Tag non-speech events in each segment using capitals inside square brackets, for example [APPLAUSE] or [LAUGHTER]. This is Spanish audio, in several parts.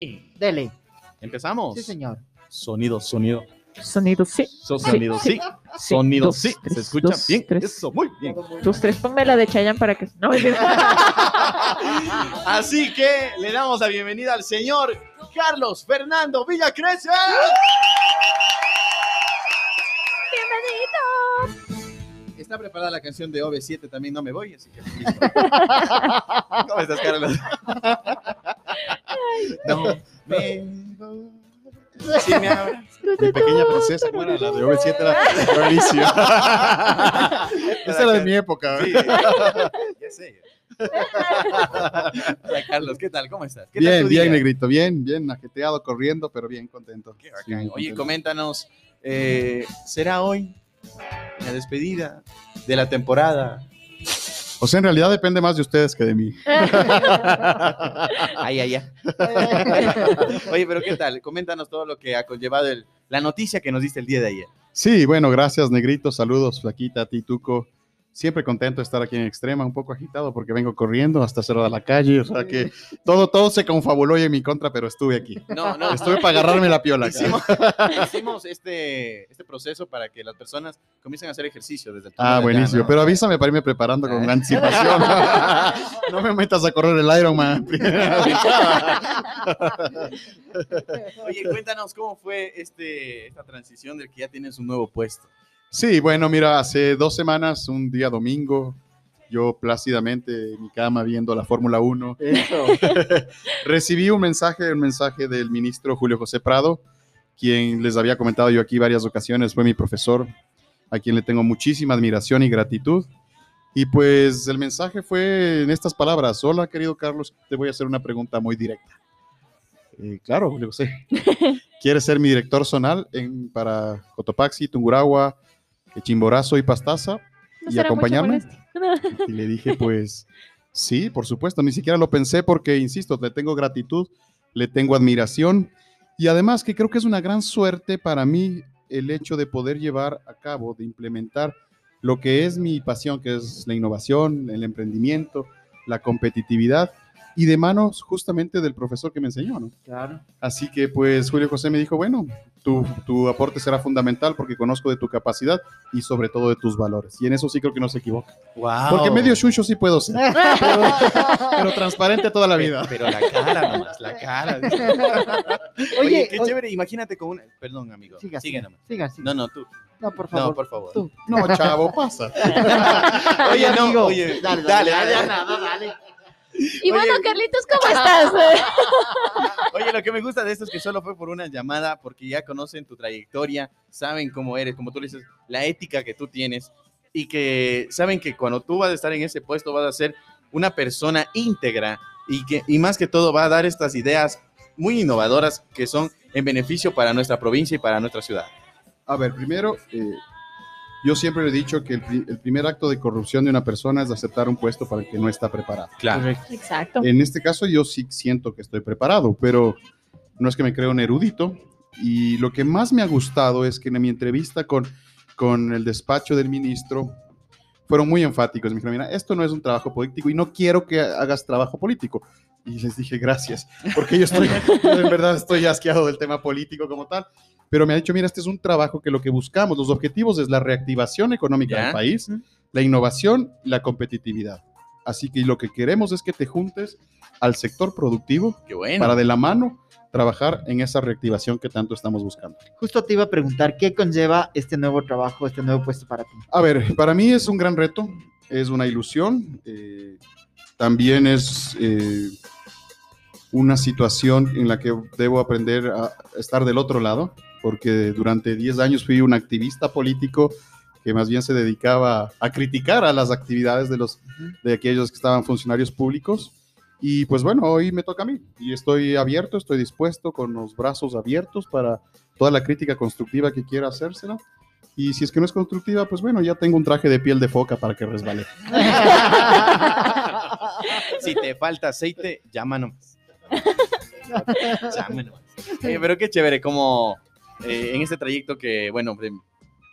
Dele. ¿Empezamos? Sí, señor. Sonido, sonido. Sonido, sí. So- sonido, sí. sí. Sonido, Dos, sí. tres, Se escucha dos, bien. tres. Eso, muy bien. Tus tres, ponme la de Chayanne para que... No, [LAUGHS] Así que le damos la bienvenida al señor Carlos Fernando Villacrece. Está preparada la canción de OV7, también no me voy, así que listo. [LAUGHS] ¿Cómo estás, Carlos? No me abras. Mi pequeña princesa, ¿cómo era? La de OV7 era buenísima. [LAUGHS] Esa era de mi época. Sí, ya sé. [LAUGHS] Hola, Carlos, ¿qué tal? ¿Cómo estás? ¿Qué tal Bien, tu bien, día? negrito, bien, bien, ajeteado, corriendo, pero bien contento. Qué Sí, bacán. muy Oye, contento. coméntanos, eh, ¿será hoy la despedida de la temporada? O sea, en realidad depende más de ustedes que de mí. Ay, ay, ay. Oye, pero ¿qué tal? Coméntanos todo lo que ha conllevado el- la noticia que nos diste el día de ayer. Sí, bueno, gracias, negrito. Saludos, Flaquita, a ti, Tuco. Siempre contento de estar aquí en Extrema, un poco agitado porque vengo corriendo hasta cerrar la calle. O sea que todo, todo se confabuló en mi contra, pero estuve aquí. No, no, Estuve para agarrarme la piola. hicimos, [LAUGHS] hicimos este, este proceso para que las personas comiencen a hacer ejercicio desde el Ah, buenísimo. allá, ¿no? Pero avísame para irme preparando con [LAUGHS] anticipación. no me metas a correr el Ironman. Oye, cuéntanos cómo fue este, esta transición del que ya tienes un nuevo puesto. Sí, bueno, mira, hace dos semanas, un día domingo, yo plácidamente en mi cama viendo la Fórmula 1, Eso. [LAUGHS] recibí un mensaje, un mensaje del ministro Julio José Prado, quien les había comentado yo aquí varias ocasiones, fue mi profesor, a quien le tengo muchísima admiración y gratitud. Y pues el mensaje fue en estas palabras, hola querido Carlos, te voy a hacer una pregunta muy directa. Eh, claro, Julio José. [LAUGHS] ¿Quieres ser mi director zonal en, para Cotopaxi, Tungurahua, Chimborazo y Pastaza? No ¿Y acompañarme? [LAUGHS] Y le dije, pues sí, por supuesto, ni siquiera lo pensé porque, insisto, le tengo gratitud, le tengo admiración y además que creo que es una gran suerte para mí el hecho de poder llevar a cabo, de implementar lo que es mi pasión, que es la innovación, el emprendimiento, la competitividad y de manos justamente del profesor que me enseñó, ¿no? Claro. Así que pues Julio José me dijo, bueno, tu, tu aporte será fundamental porque conozco de tu capacidad y sobre todo de tus valores. Y en eso sí creo que no se equivoca. Wow. Porque medio chuncho sí puedo ser, [LAUGHS] pero, pero transparente toda la vida. Pero la cara nomás, la cara. [LAUGHS] Oye, Oye, qué oye, chévere. Imagínate con una. Perdón, amigo. Siga, Sigue nomás. Siga, siga. No, no, tú. No, por favor. No, por favor. Tú. No, chavo, pasa. [LAUGHS] Oye, no, amigo. oye, Dale, dale, dale, dale. dale, dale. Y bueno, Oye. Carlitos, ¿cómo estás? [LAUGHS] Oye, lo que me gusta de esto es que solo fue por una llamada, porque ya conocen tu trayectoria, saben cómo eres, como tú le dices, la ética que tú tienes y que saben que cuando tú vas a estar en ese puesto vas a ser una persona íntegra y que y más que todo va a dar estas ideas muy innovadoras que son en beneficio para nuestra provincia y para nuestra ciudad. A ver, primero, eh, yo siempre he dicho que el, pri- el primer acto de corrupción de una persona es aceptar un puesto para el que no está preparado. Claro. Exacto. En este caso yo sí siento que estoy preparado, pero no es que me creo un erudito. Y lo que más me ha gustado es que en mi entrevista con, con el despacho del ministro fueron muy enfáticos. Me dijeron, mira, esto no es un trabajo político y no quiero que hagas trabajo político. Y les dije, gracias, porque yo estoy, [LAUGHS] yo en verdad estoy asqueado del tema político como tal. Pero me ha dicho, mira, este es un trabajo que lo que buscamos, los objetivos es la reactivación económica Ya. del país, la innovación y la competitividad. Así que lo que queremos es que te juntes al sector productivo Qué bueno. para de la mano trabajar en esa reactivación que tanto estamos buscando. Justo te iba a preguntar, ¿qué conlleva este nuevo trabajo, este nuevo puesto para ti? A ver, para mí es un gran reto, es una ilusión, eh, también es eh, una situación en la que debo aprender a estar del otro lado, porque durante 10 años fui un activista político que más bien se dedicaba a criticar a las actividades de, los, de aquellos que estaban funcionarios públicos. Y pues bueno, hoy me toca a mí y estoy abierto, estoy dispuesto con los brazos abiertos para toda la crítica constructiva que quiera hacérsela. Y si es que no es constructiva, pues bueno, ya tengo un traje de piel de foca para que resbale. [LAUGHS] Si te falta aceite, llámanos. [LAUGHS] Llámanos. Oye, pero qué chévere, como eh, en este trayecto que, bueno, de,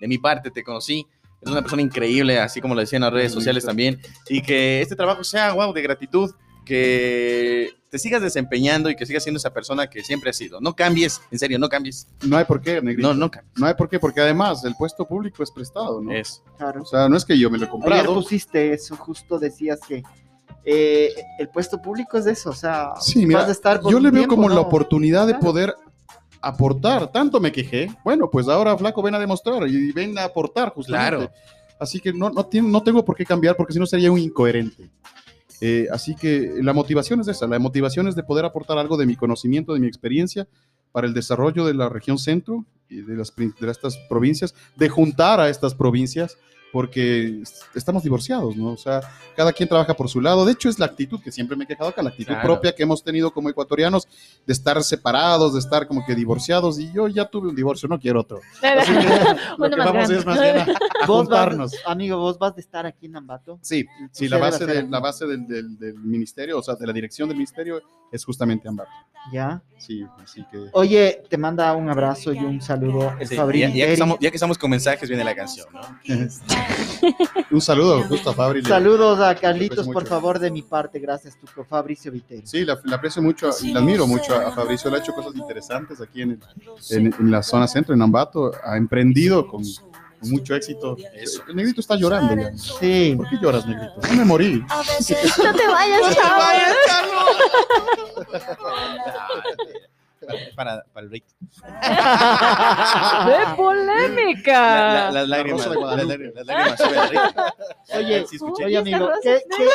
de mi parte te conocí, eres una persona increíble, así como lo decían en las redes sociales también, y que este trabajo sea, wow, de gratitud, que te sigas desempeñando y que sigas siendo esa persona que siempre has sido. No cambies, en serio, no cambies. No hay por qué, negrito. No, No, no cambies. hay por qué, porque además el puesto público es prestado, ¿no? Eso. Claro. O sea, no es que yo me lo he Ayer comprado. pusiste eso, justo decías que eh, el puesto público es de eso, o sea, Sí, mira, vas a estar yo le veo tiempo, como la ¿no? oportunidad de Claro. poder aportar. Tanto me quejé. Bueno, pues ahora, flaco, ven a demostrar y ven a aportar, justamente. Claro. Así que no, no, tengo por qué cambiar porque si no sería un incoherente. Eh, así que la motivación es esa, la motivación es de poder aportar algo de mi conocimiento, de mi experiencia para el desarrollo de la región centro y de, las, de estas provincias, de juntar a estas provincias, porque es- estamos divorciados, ¿no? O sea, cada quien trabaja por su lado. De hecho, es la actitud que siempre me he quejado acá, la actitud Claro. propia que hemos tenido como ecuatorianos de estar separados, de estar como que divorciados, y yo ya tuve un divorcio, no quiero otro. [LAUGHS] Así que lo que más vamos grande. es más bien a, a Vos vas, juntarnos. amigo, vos vas de estar aquí en Ambato. Sí, sí, la base, de, la base del, del- del ministerio, o sea, de la dirección del ministerio es justamente Ambato. Ya. Sí, así que... Oye, te manda un abrazo y un saludo el Sí, Fabri ya, ya que estamos, ya que estamos con mensajes, viene la canción, ¿no? [LAUGHS] Un saludo justo a Fabri. Saludos a Carlitos, por favor, de mi parte. Gracias, tu Fabricio Viteri. Sí, la, la aprecio mucho, y la admiro mucho a, a Fabricio. Él ha hecho cosas interesantes aquí en, el- en, en la zona centro, en Ambato. Ha emprendido con, con mucho éxito. Eso. El negrito está llorando ya. Sí. ¿Por qué lloras, negrito? No me morí. No te vayas, chavo. Para, para el break. ¡Qué polémica! La- la- las lágrimas, de las lágrimas. Oye, Sí, escuché. oye, amigo, ¿qué, qué-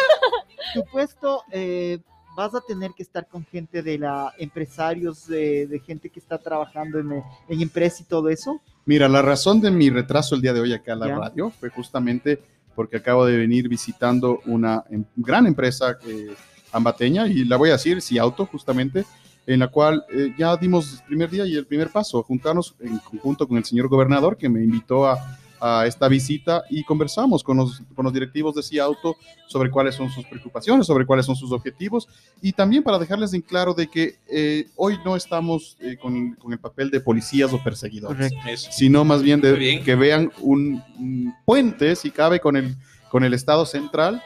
tu puesto eh, vas a tener que estar con gente de la empresarios, de, de gente que está trabajando en, en empresa y todo eso? Mira, la razón de mi retraso el día de hoy acá a la Ya. radio fue justamente porque acabo de venir visitando una em- gran empresa eh, ambateña, y la voy a decir, si auto justamente, en la cual eh, ya dimos el primer día y el primer paso, juntarnos en conjunto con el señor gobernador que me invitó a, a esta visita y conversamos con los, con los directivos de Ciauto sobre cuáles son sus preocupaciones, sobre cuáles son sus objetivos y también para dejarles en claro de que eh, hoy no estamos eh, con, con el papel de policías o perseguidores sino más bien de bien. que vean un, un puente, si cabe, con el, con el Estado central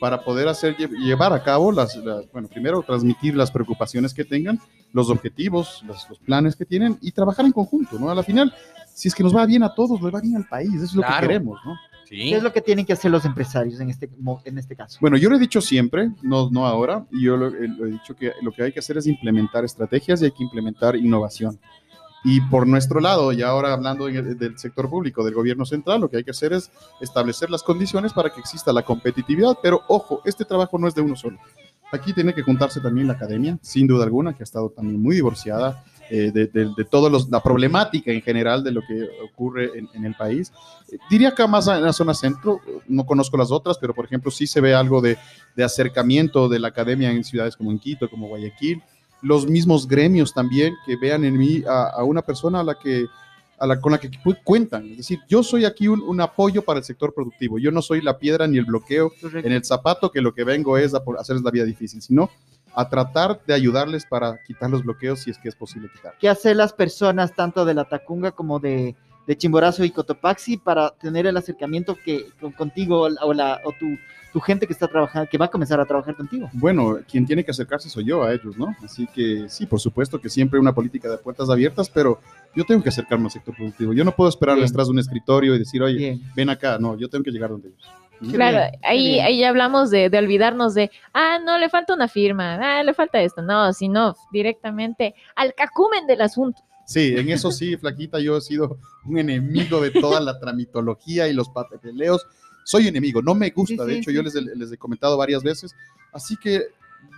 para poder hacer lle- llevar a cabo las, las- bueno, primero transmitir las preocupaciones que tengan, los objetivos, los, los planes que tienen y trabajar en conjunto, ¿no? A la final, si es que nos va bien a todos, nos va bien al país, eso es lo Claro. que queremos, ¿no? Sí. ¿Qué es lo que tienen que hacer los empresarios en este, en este caso? Bueno, yo lo he dicho siempre, no, no ahora, y yo lo, eh, lo he dicho que lo que hay que hacer es implementar estrategias y hay que implementar innovación. Y por nuestro lado, y ahora hablando del sector público, del gobierno central, lo que hay que hacer es establecer las condiciones para que exista la competitividad, pero ojo, este trabajo no es de uno solo. Aquí tiene que juntarse también la academia, sin duda alguna, que ha estado también muy divorciada eh, de, de, de toda la problemática en general de lo que ocurre en, en el país. Diría acá más en la zona centro, no conozco las otras, pero por ejemplo sí se ve algo de, de acercamiento de la academia en ciudades como en Quito, como Guayaquil, los mismos gremios también que vean en mí a, a una persona a la que a la, con la que cu- cuentan. Es decir, yo soy aquí un, un apoyo para el sector productivo. Yo no soy la piedra ni el bloqueo en el zapato que lo que vengo es a hacerles la vida difícil, sino a tratar de ayudarles para quitar los bloqueos si es que es posible quitar. ¿Qué hacen las personas tanto de la Tacunga como de, de Chimborazo y Cotopaxi para tener el acercamiento que con- contigo o, la- o la, o tu, tu gente que está trabajando, que va a comenzar a trabajar contigo? Bueno, quien tiene que acercarse soy yo a ellos, ¿no? Así que sí, por supuesto que siempre una política de puertas abiertas, pero yo tengo que acercarme al sector productivo. Yo no puedo esperarles Bien. tras de un escritorio y decir, oye, Bien. ven acá. No, yo tengo que llegar donde ellos. Claro, ahí, ahí ya hablamos de, de olvidarnos de, ah, no, le falta una firma, ah, le falta esto. No, sino directamente al cacumen del asunto. Sí, en eso sí, Flaquita, yo he sido un enemigo de toda la tramitología y los papeleos. Soy enemigo, no me gusta, Sí, de sí, hecho sí. yo les, les he comentado varias veces. Así que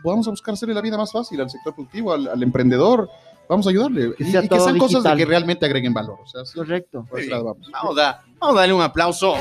vamos a buscar hacerle la vida más fácil al sector productivo, al, al emprendedor. Vamos a ayudarle. Que y, que sean cosas de que realmente agreguen valor. O sea, sí, Correcto. por ese lado vamos. Vamos a, vamos a darle un aplauso.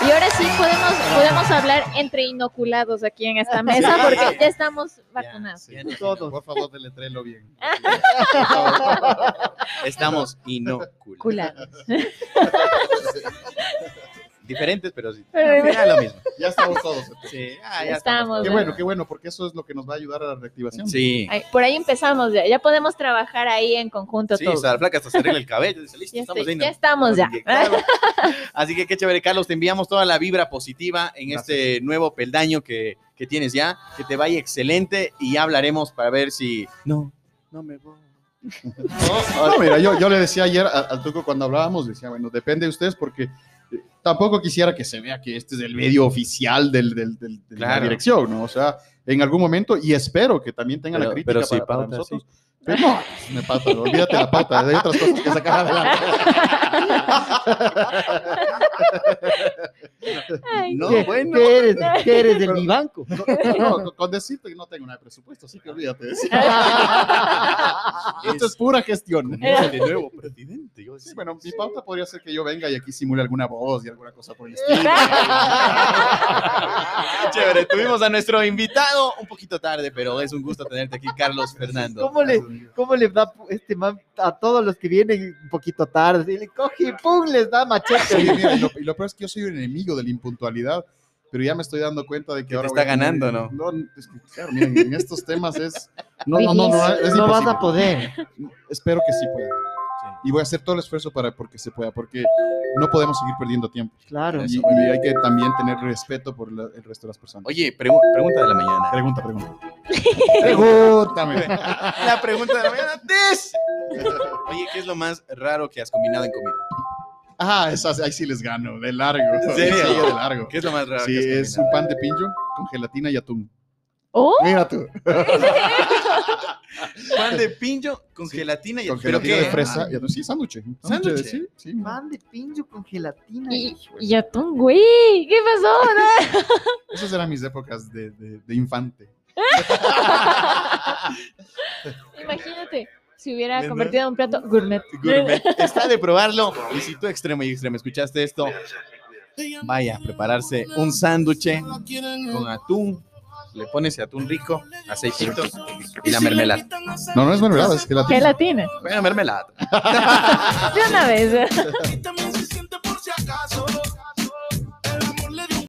Y ahora sí podemos, podemos hablar entre inoculados aquí en esta mesa porque ya estamos vacunados. Ya, Todos. Por favor, deletrelo bien. [LAUGHS] Estamos inoculados. [LAUGHS] Diferentes, pero sí. Pero- Al final lo mismo. ya estamos todos. [LAUGHS] Sí, ah, ya Estamos, Qué Bueno. qué bueno, porque eso es lo que nos va a ayudar a la reactivación. Sí. Ay, por ahí empezamos ya, ya podemos trabajar ahí en conjunto Sí, todos. o sea, la flaca hasta se arregla el cabello. Dice, listo, ya, estamos estoy- ahí. ya estamos ya. Inyectado. [LAUGHS] Así que qué chévere, Carlos. Te enviamos toda la vibra positiva en Gracias. este nuevo peldaño que, que tienes ya. Que te vaya excelente y ya hablaremos para ver si. No, no me voy. [LAUGHS] No, mira, yo, yo le decía ayer al Tuco cuando hablábamos, decía, bueno, depende de ustedes porque tampoco quisiera que se vea que este es el medio oficial del, del- del- de la Claro. dirección, ¿no? O sea, en algún momento, y espero que también tenga la Pero- crítica pero sí, para, para pauta, nosotros. Pero no, me pauta, olvídate la pauta, hay otras cosas que sacar adelante. [LAUGHS] Ay, No, ¿Qué, bueno. ¿qué eres? ¿Qué eres de mi banco? No, con- con decirte que no tengo nada de presupuesto, así que olvídate. de eso. [LAUGHS] Esto es pura gestión. De nuevo presidente. Yo Sí, bueno, mi pauta podría ser que yo venga y aquí simule alguna voz y alguna cosa por el [LAUGHS] estilo. [LAUGHS] Chévere, tuvimos a nuestro invitado un poquito tarde, pero es un gusto tenerte aquí, Carlos Fernando. ¿Cómo le, ¿Cómo le da este man a todos los que vienen un poquito tarde? Y le coge y pum, les da machete. Sí, mira, y, lo, y lo peor es que yo soy un enemigo de la impuntualidad, pero ya me estoy dando cuenta de que Que te ahora está voy a ganando, ¿no? No, es que, claro, miren, en estos temas es... No, no, no, no, es no vas a poder. Espero que sí pueda. Y voy a hacer todo el esfuerzo para porque se pueda, porque no podemos seguir perdiendo tiempo. Claro. Y, y hay que también tener respeto por la- el resto de las personas. Oye, pregu- pregunta de la mañana. Pregunta, pregunta. [LAUGHS] Pregúntame. La pregunta de la mañana, Tess. Oye, ¿qué es lo más raro que has combinado en comida? Ah, esas, ahí sí les gano, de largo. ¿En serio? Sí, de largo. ¿Qué es lo más raro Sí, que es un pan de pincho con gelatina y atún. Oh, Mira tú. [LAUGHS] Pan de pincho con Sí, gelatina y Con ¿pero gelatina qué? de fresa y atún. Sí, sándwich. ¿Sándwich? Sí, sí. Pan de pincho con gelatina. y atún, güey. ¿Qué pasó? [LAUGHS] Esas eran mis épocas de, de- de infante. [LAUGHS] Imagínate si hubiera ¿Verdad? convertido en un plato gourmet. Gourmet. Está de probarlo. Y si tú extremo y extremo escuchaste esto, vaya a prepararse un sándwich con atún. Le pones atún rico, aceitito y la mermelada. No, no es mermelada, es gelatina. Gelatina. Bueno, mermelada. [LAUGHS] De una vez. [LAUGHS]